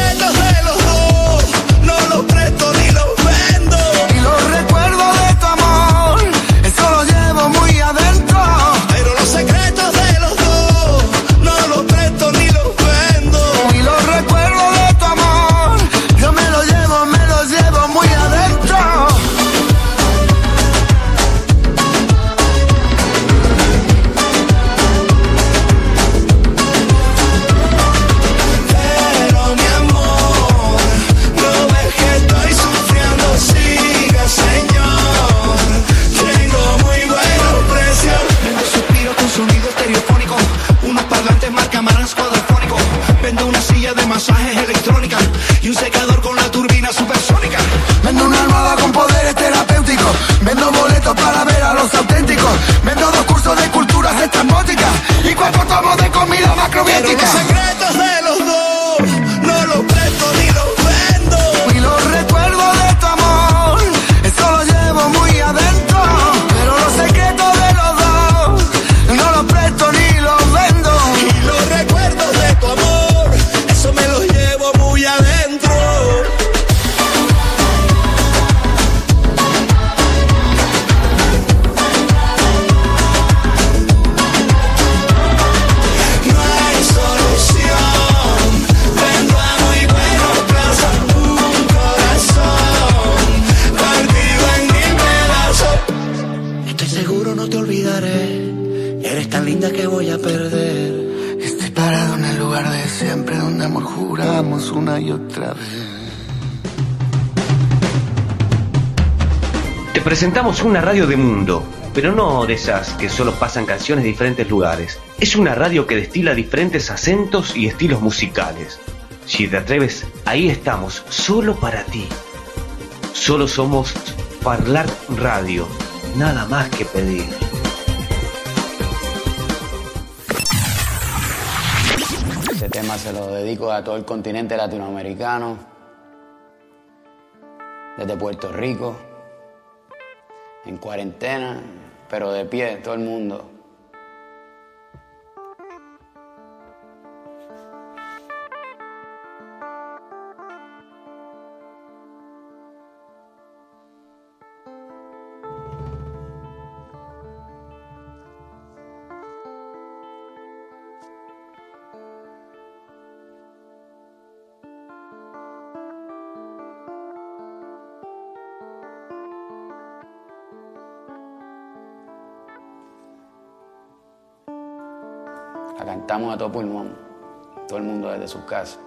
presentamos una radio de mundo, pero no de esas que solo pasan canciones de diferentes lugares. Es una radio que destila diferentes acentos y estilos musicales. Si te atreves, ahí estamos, solo para ti. Solo somos Parlar Radio, nada más que pedir. Este tema se lo dedico a todo el continente latinoamericano. desde Puerto Rico, cuarentena, pero de pie, todo el mundo. La cantamos a todo pulmón, todo el mundo desde sus casas.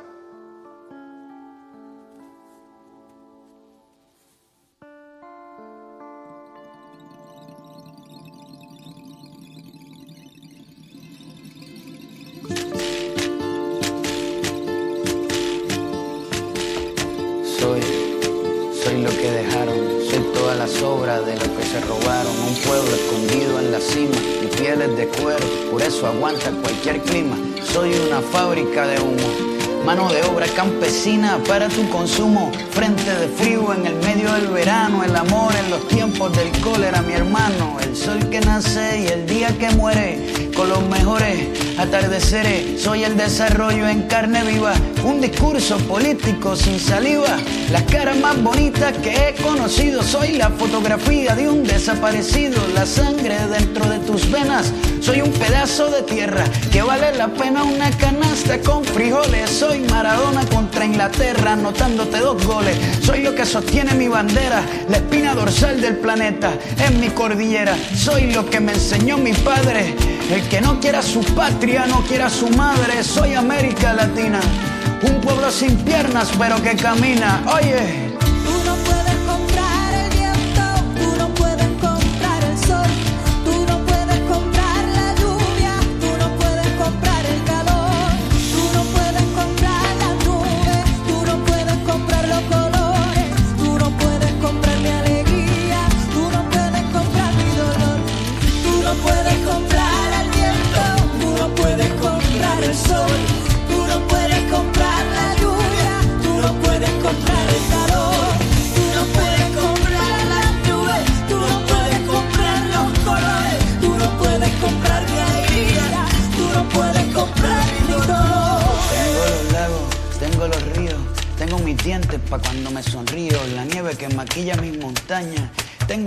Campesina para tu consumo, frente de frío en el medio del verano, el amor en los tiempos del cólera, mi hermano, el sol que nace y el día que muere, con los mejores atardeceres, soy el desarrollo en carne viva, un discurso político sin saliva, las caras más bonitas que he conocido, soy la fotografía de un desaparecido, la sangre dentro de tus venas, soy un pedazo de tierra que vale la pena una canasta con frijoles, soy Maradona contra Inglaterra, anotándote dos goles, soy lo que sostiene mi bandera, la espina dorsal del planeta, en mi cordillera, soy lo que me enseñó mi padre, el que no quiera su patria, no quiera su madre, soy América Latina. Un pueblo sin piernas pero que camina. Oye,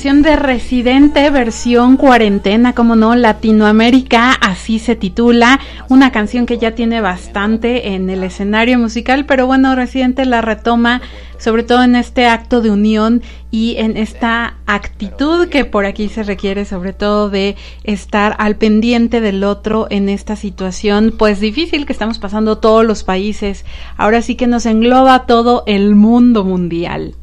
Canción de Residente, versión cuarentena, como no, Latinoamérica, así se titula. Una canción que ya tiene bastante en el escenario musical, pero bueno, Residente la retoma, sobre todo en este acto de unión y en esta actitud que por aquí se requiere, sobre todo de estar al pendiente del otro en esta situación, pues difícil que estamos pasando todos los países. Ahora sí que nos engloba todo el mundo mundial.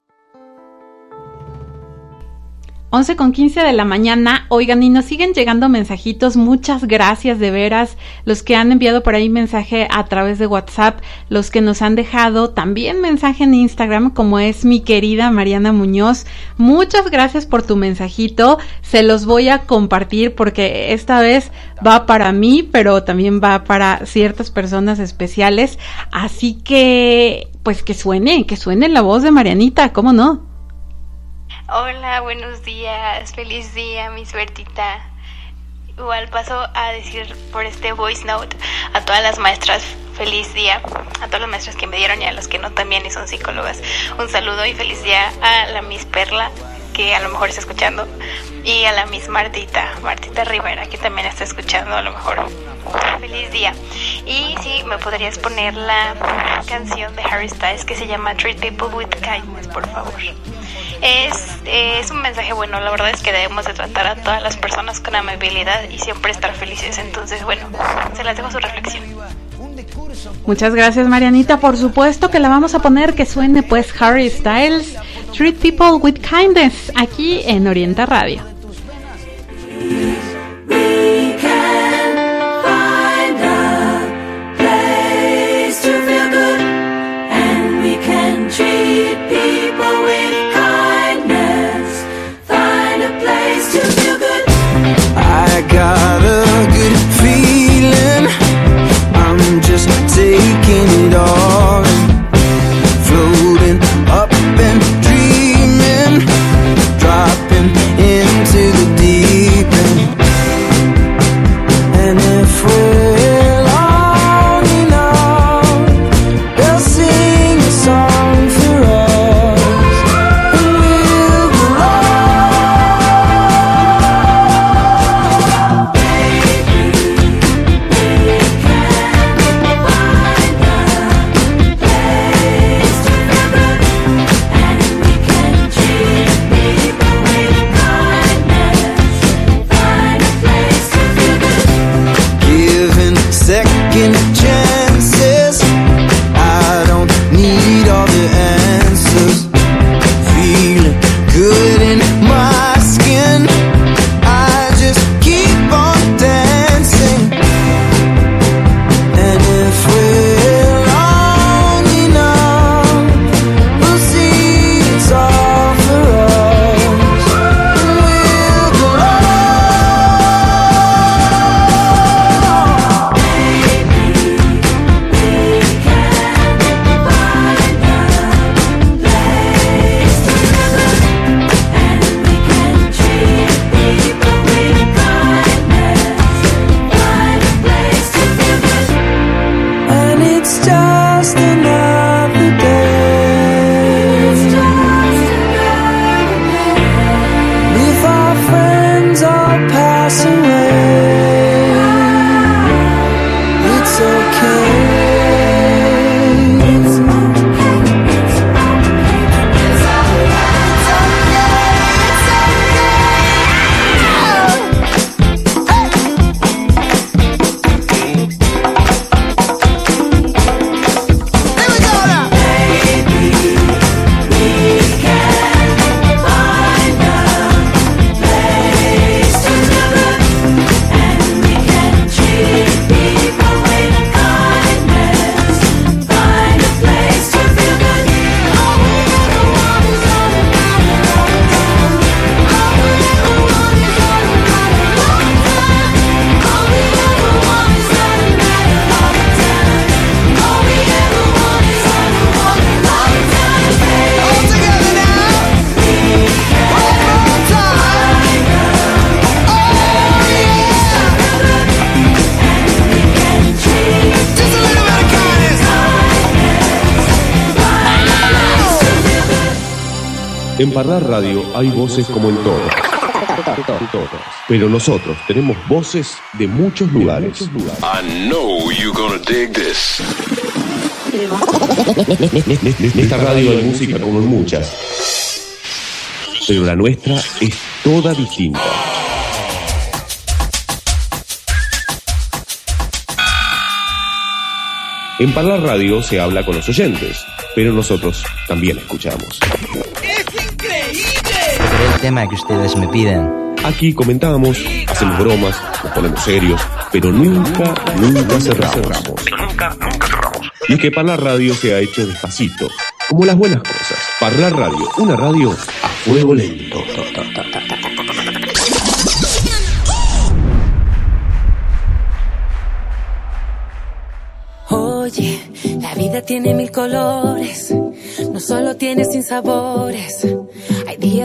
11 con 15 de la mañana. Oigan, y nos siguen llegando mensajitos. Muchas gracias de veras. Los que han enviado por ahí mensaje a través de WhatsApp. Los que nos han dejado también mensaje en Instagram, como es mi querida Mariana Muñoz. Muchas gracias por tu mensajito. Se los voy a compartir porque esta vez va para mí, pero también va para ciertas personas especiales. Así que, pues que suene, que suene la voz de Marianita, ¿cómo no? Hola, buenos días, feliz día, mi suertita. Igual paso a decir por este voice note a todas las maestras feliz día, a todas las maestras que me dieron y a las que no también y son psicólogas. Un saludo y feliz día a la Miss Perla, que a lo mejor está escuchando, y a la Miss Martita, Martita Rivera, que también está escuchando a lo mejor. Feliz día. Y sí, me podrías poner la canción de Harry Styles que se llama Treat People with Kindness, por favor. Es, es un mensaje bueno, la verdad es que debemos de tratar a todas las personas con amabilidad y siempre estar felices. Entonces, bueno, se las dejo su reflexión. Muchas gracias Marianita, por supuesto que la vamos a poner que suene pues Harry Styles, Treat People with Kindness, aquí en Orienta Radio. En Parlar Radio hay voces como en todo. Pero nosotros tenemos voces de muchos lugares. I know you're gonna dig this. En esta radio hay música como en muchas. Pero la nuestra es toda distinta. En Parlar Radio se habla con los oyentes, pero nosotros también escuchamos. Tema que ustedes me piden. Aquí comentamos, hacemos bromas, nos ponemos serios, pero nunca, nunca cerramos. Nunca, nunca cerramos. Y es que Parlar Radio se ha hecho despacito, como las buenas cosas. Parlar Radio, una radio a fuego lento. Oye, la vida tiene mil colores, no solo tiene sin sabores.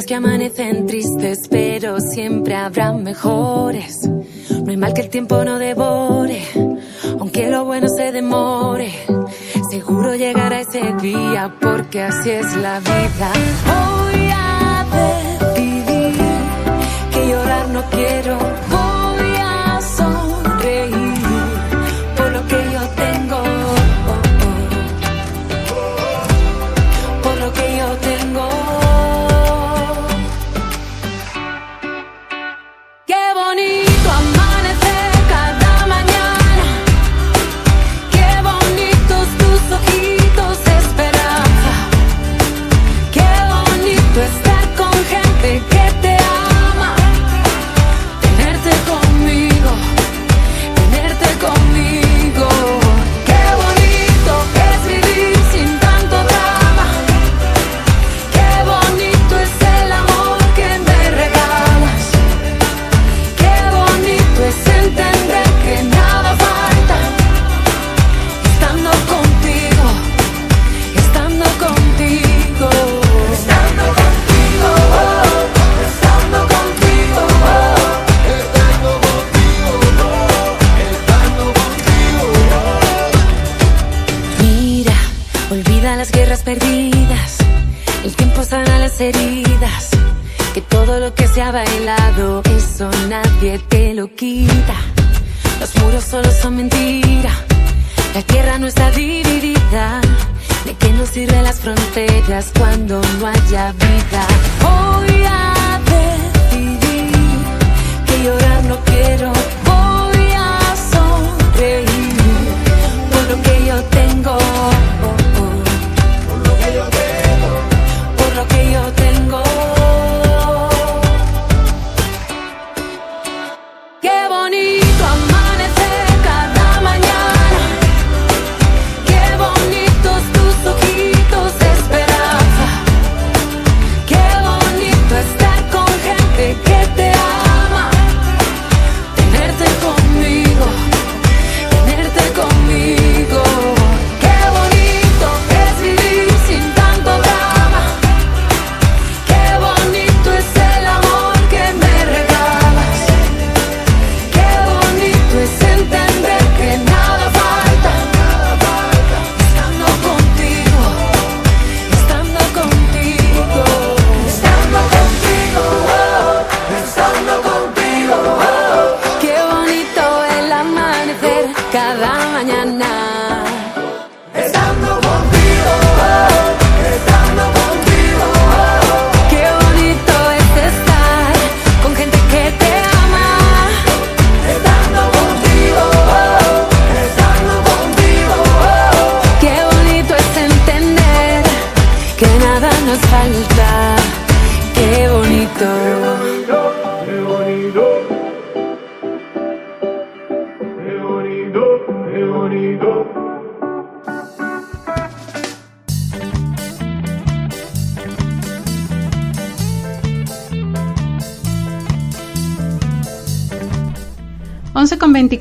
Que amanecen tristes, pero siempre habrá mejores. No hay mal que el tiempo no devore, aunque lo bueno se demore. Seguro llegará ese día, porque así es la vida. Voy a decidir que llorar no quiero.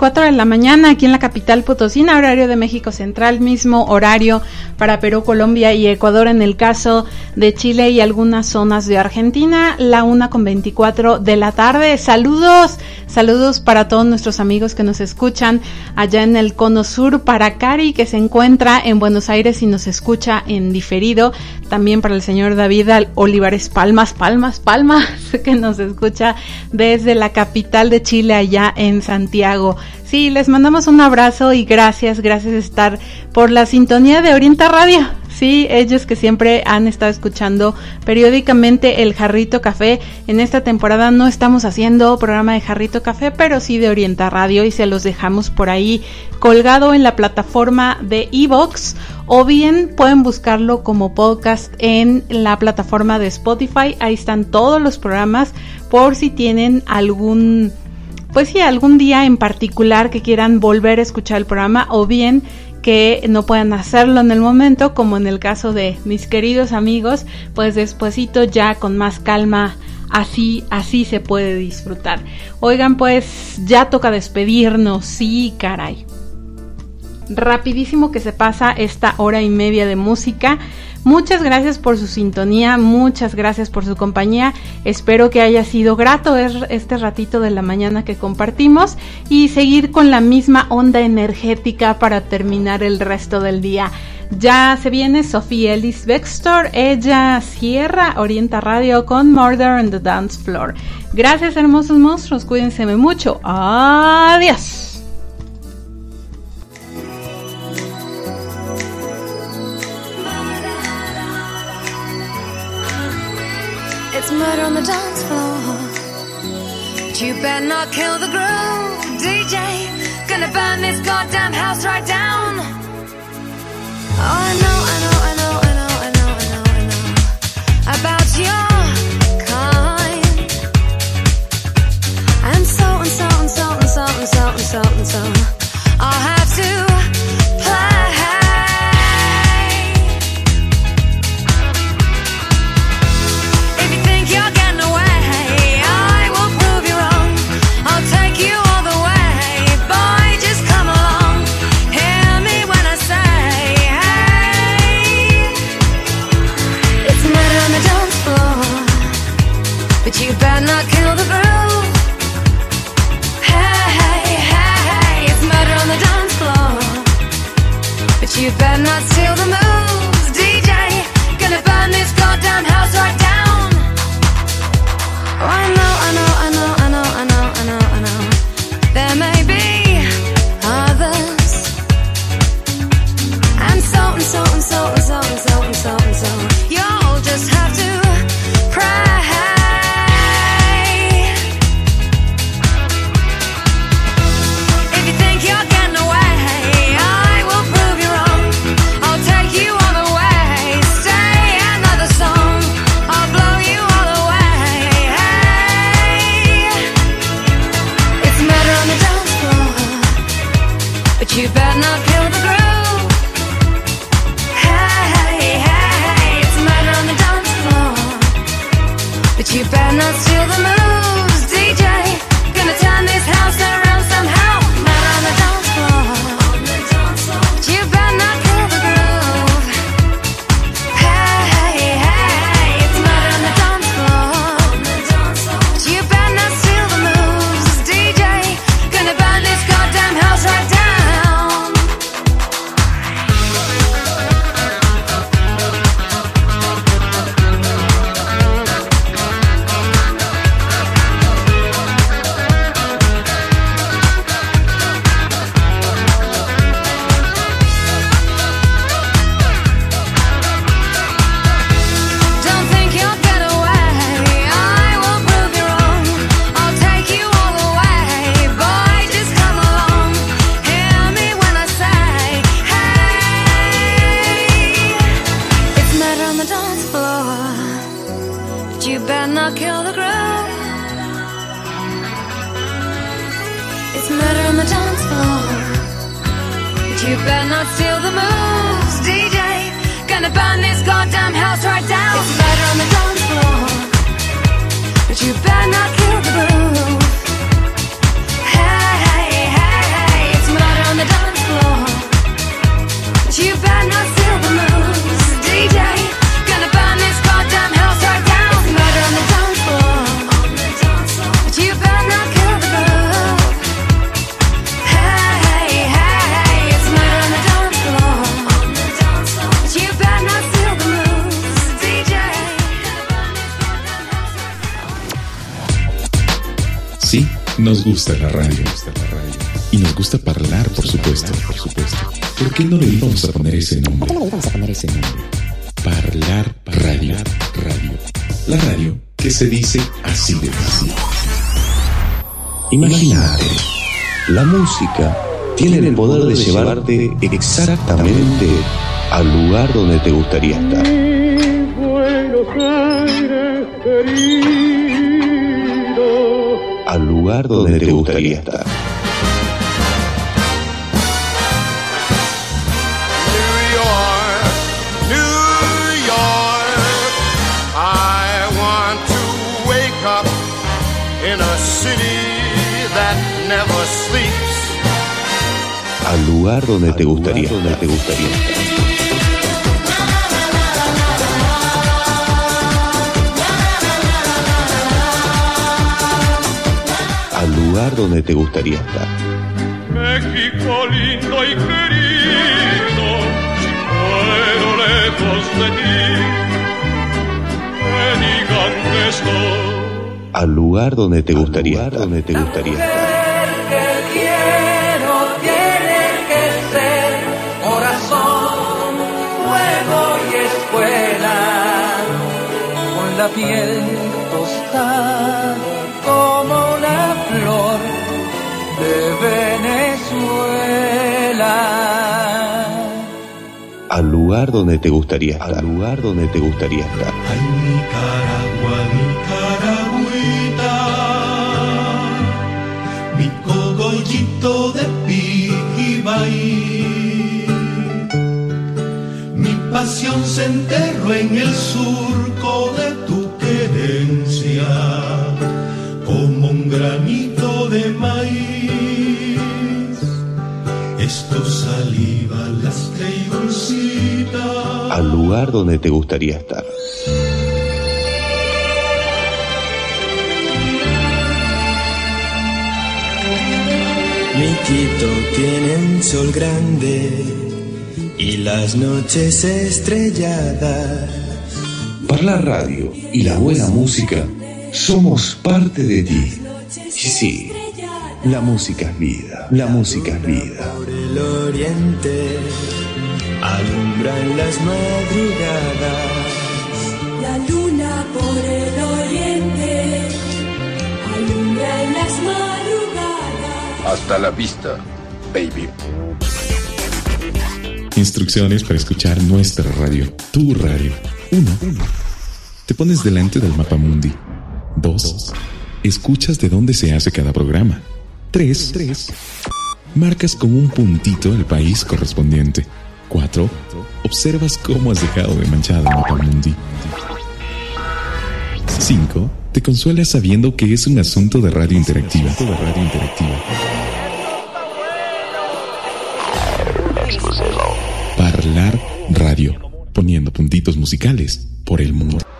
4 de la mañana aquí en la capital Potosina, horario de México Central, mismo horario para Perú, Colombia y Ecuador en el caso de Chile y algunas zonas de Argentina, la una con 24 de la tarde. Saludos, Saludos para todos nuestros amigos que nos escuchan allá en el Cono Sur, para Cari que se encuentra en Buenos Aires y nos escucha en diferido, también para el señor David Olivares Palmas, Palmas, Palmas, que nos escucha desde la capital de Chile allá en Santiago. Sí, les mandamos un abrazo y gracias, gracias estar por la sintonía de Orienta Radio. Sí, ellos que siempre han estado escuchando periódicamente el Jarrito Café. En esta temporada no estamos haciendo programa de Jarrito Café, pero sí de Orienta Radio y se los dejamos por ahí colgado en la plataforma de Evox o bien pueden buscarlo como podcast en la plataforma de Spotify. Ahí están todos los programas por si tienen algún pues sí, algún día en particular que quieran volver a escuchar el programa o bien que no puedan hacerlo en el momento, como en el caso de mis queridos amigos, pues despuesito ya con más calma así, así se puede disfrutar. Oigan, pues ya toca despedirnos, sí, caray. Rapidísimo que se pasa esta hora y media de música. Muchas gracias por su sintonía, muchas gracias por su compañía. Espero que haya sido grato este ratito de la mañana que compartimos y seguir con la misma onda energética para terminar el resto del día. Ya se viene Sofía Ellis Bextor, ella cierra Orienta Radio con Murder on the Dance Floor. Gracias hermosos monstruos, cuídense mucho. Adiós. It's murder on the dance floor. But you better not kill the groove, DJ. Gonna burn this goddamn house right down. Oh, I know, I know, I know, I know, I know, I know, I know about your kind. And so and so and so and so and so and so and so. I'll have to música tiene el poder de llevarte exactamente al lugar donde te gustaría estar. Al lugar donde te gustaría estar. Lugar donde te gustaría estar. Donde te gustaría estar. Al lugar donde te gustaría estar. México lindo y querido, pero lejos de ti, me digan que estoy. Al lugar donde te gustaría estar. Donde te gustaría estar. Piel tostada como una flor de Venezuela. Al lugar donde te gustaría estar. Al lugar donde te gustaría estar. Nicaragua, Nicaragüita, mi cogollito de Pijibaí. Mi pasión se enterró en el surco lugar donde te gustaría estar. Mi Quito tiene un sol grande y las noches estrelladas. Para la radio y la buena música, somos parte de ti. Y sí, la música es vida. La música es vida. Por el oriente alumbran las madrugadas. La luna por el oriente alumbra en las madrugadas. Hasta la vista, baby. Instrucciones para escuchar nuestra radio, tu radio. 1. Te pones delante del mapa mundi. 2. Escuchas de dónde se hace cada programa. 3. Marcas con un puntito el país correspondiente. 4. Observas cómo has dejado de manchar el mapa mundi. 5. Te consuelas sabiendo que es un asunto. De radio interactiva. Parlar Radio, poniendo puntitos musicales por el mundo.